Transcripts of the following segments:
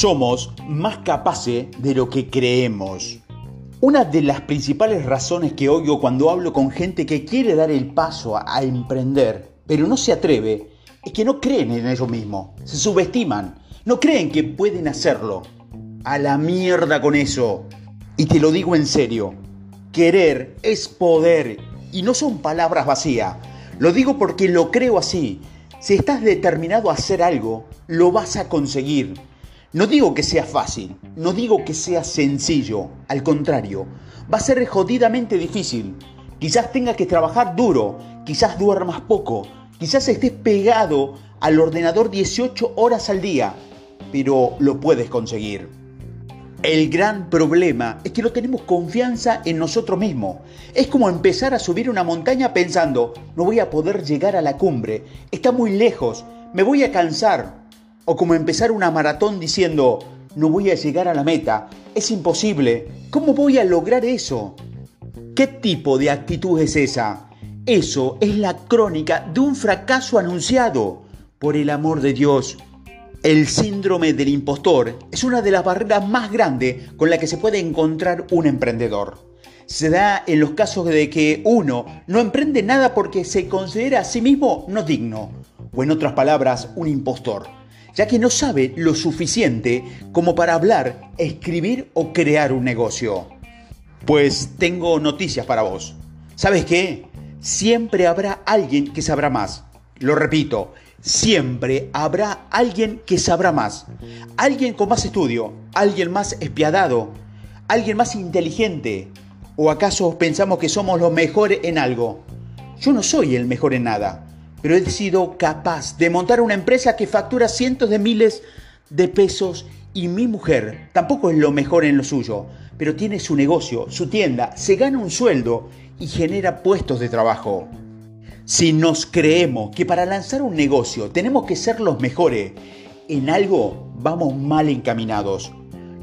Somos más capaces de lo que creemos. Una de las principales razones que oigo cuando hablo con gente que quiere dar el paso a, emprender, pero no se atreve, es que no creen en ellos mismos, se subestiman, no creen que pueden hacerlo. A la mierda con eso. Y te lo digo en serio, querer es poder y no son palabras vacías. Lo digo porque lo creo así. Si estás determinado a hacer algo, lo vas a conseguir. No digo que sea fácil, no digo que sea sencillo, al contrario, va a ser jodidamente difícil. Quizás tengas que trabajar duro, quizás duermas poco, quizás estés pegado al ordenador 18 horas al día, pero lo puedes conseguir. El gran problema es que no tenemos confianza en nosotros mismos. Es como empezar a subir una montaña pensando, no voy a poder llegar a la cumbre, está muy lejos, me voy a cansar, o como empezar una maratón diciendo, no voy a llegar a la meta, es imposible, ¿cómo voy a lograr eso? ¿Qué tipo de actitud es esa? Eso es la crónica de un fracaso anunciado. Por el amor de Dios, el síndrome del impostor es una de las barreras más grandes con la que se puede encontrar un emprendedor. Se da en los casos de que uno no emprende nada porque se considera a sí mismo no digno, o en otras palabras, un impostor ya que no sabe lo suficiente como para hablar, escribir o crear un negocio. Pues tengo noticias para vos. ¿Sabes qué? Siempre habrá alguien que sabrá más. Lo repito, siempre habrá alguien que sabrá más. Alguien con más estudio, alguien más espiadado, alguien más inteligente. ¿O acaso pensamos que somos los mejores en algo? Yo no soy el mejor en nada pero he sido capaz de montar una empresa que factura cientos de miles de pesos y mi mujer tampoco es lo mejor en lo suyo, pero tiene su negocio, su tienda, se gana un sueldo y genera puestos de trabajo. Si nos creemos que para lanzar un negocio tenemos que ser los mejores, en algo vamos mal encaminados.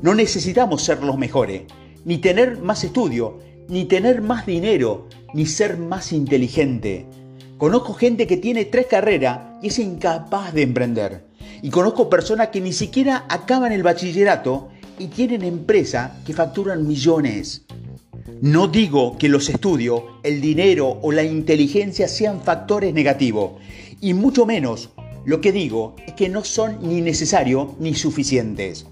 No necesitamos ser los mejores, ni tener más estudio, ni tener más dinero, ni ser más inteligente. Conozco gente que tiene tres carreras y es incapaz de emprender. Y conozco personas que ni siquiera acaban el bachillerato y tienen empresas que facturan millones. No digo que los estudios, el dinero o la inteligencia sean factores negativos, y mucho menos lo que digo es que no son ni necesarios ni suficientes.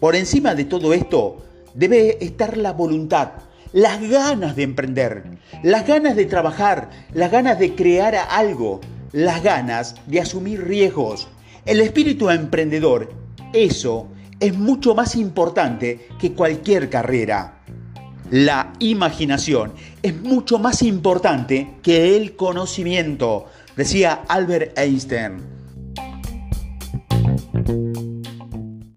Por encima de todo esto debe estar la voluntad, las ganas de emprender, las ganas de trabajar, las ganas de crear algo, las ganas de asumir riesgos. El espíritu emprendedor, eso es mucho más importante que cualquier carrera. La imaginación es mucho más importante que el conocimiento, decía Albert Einstein.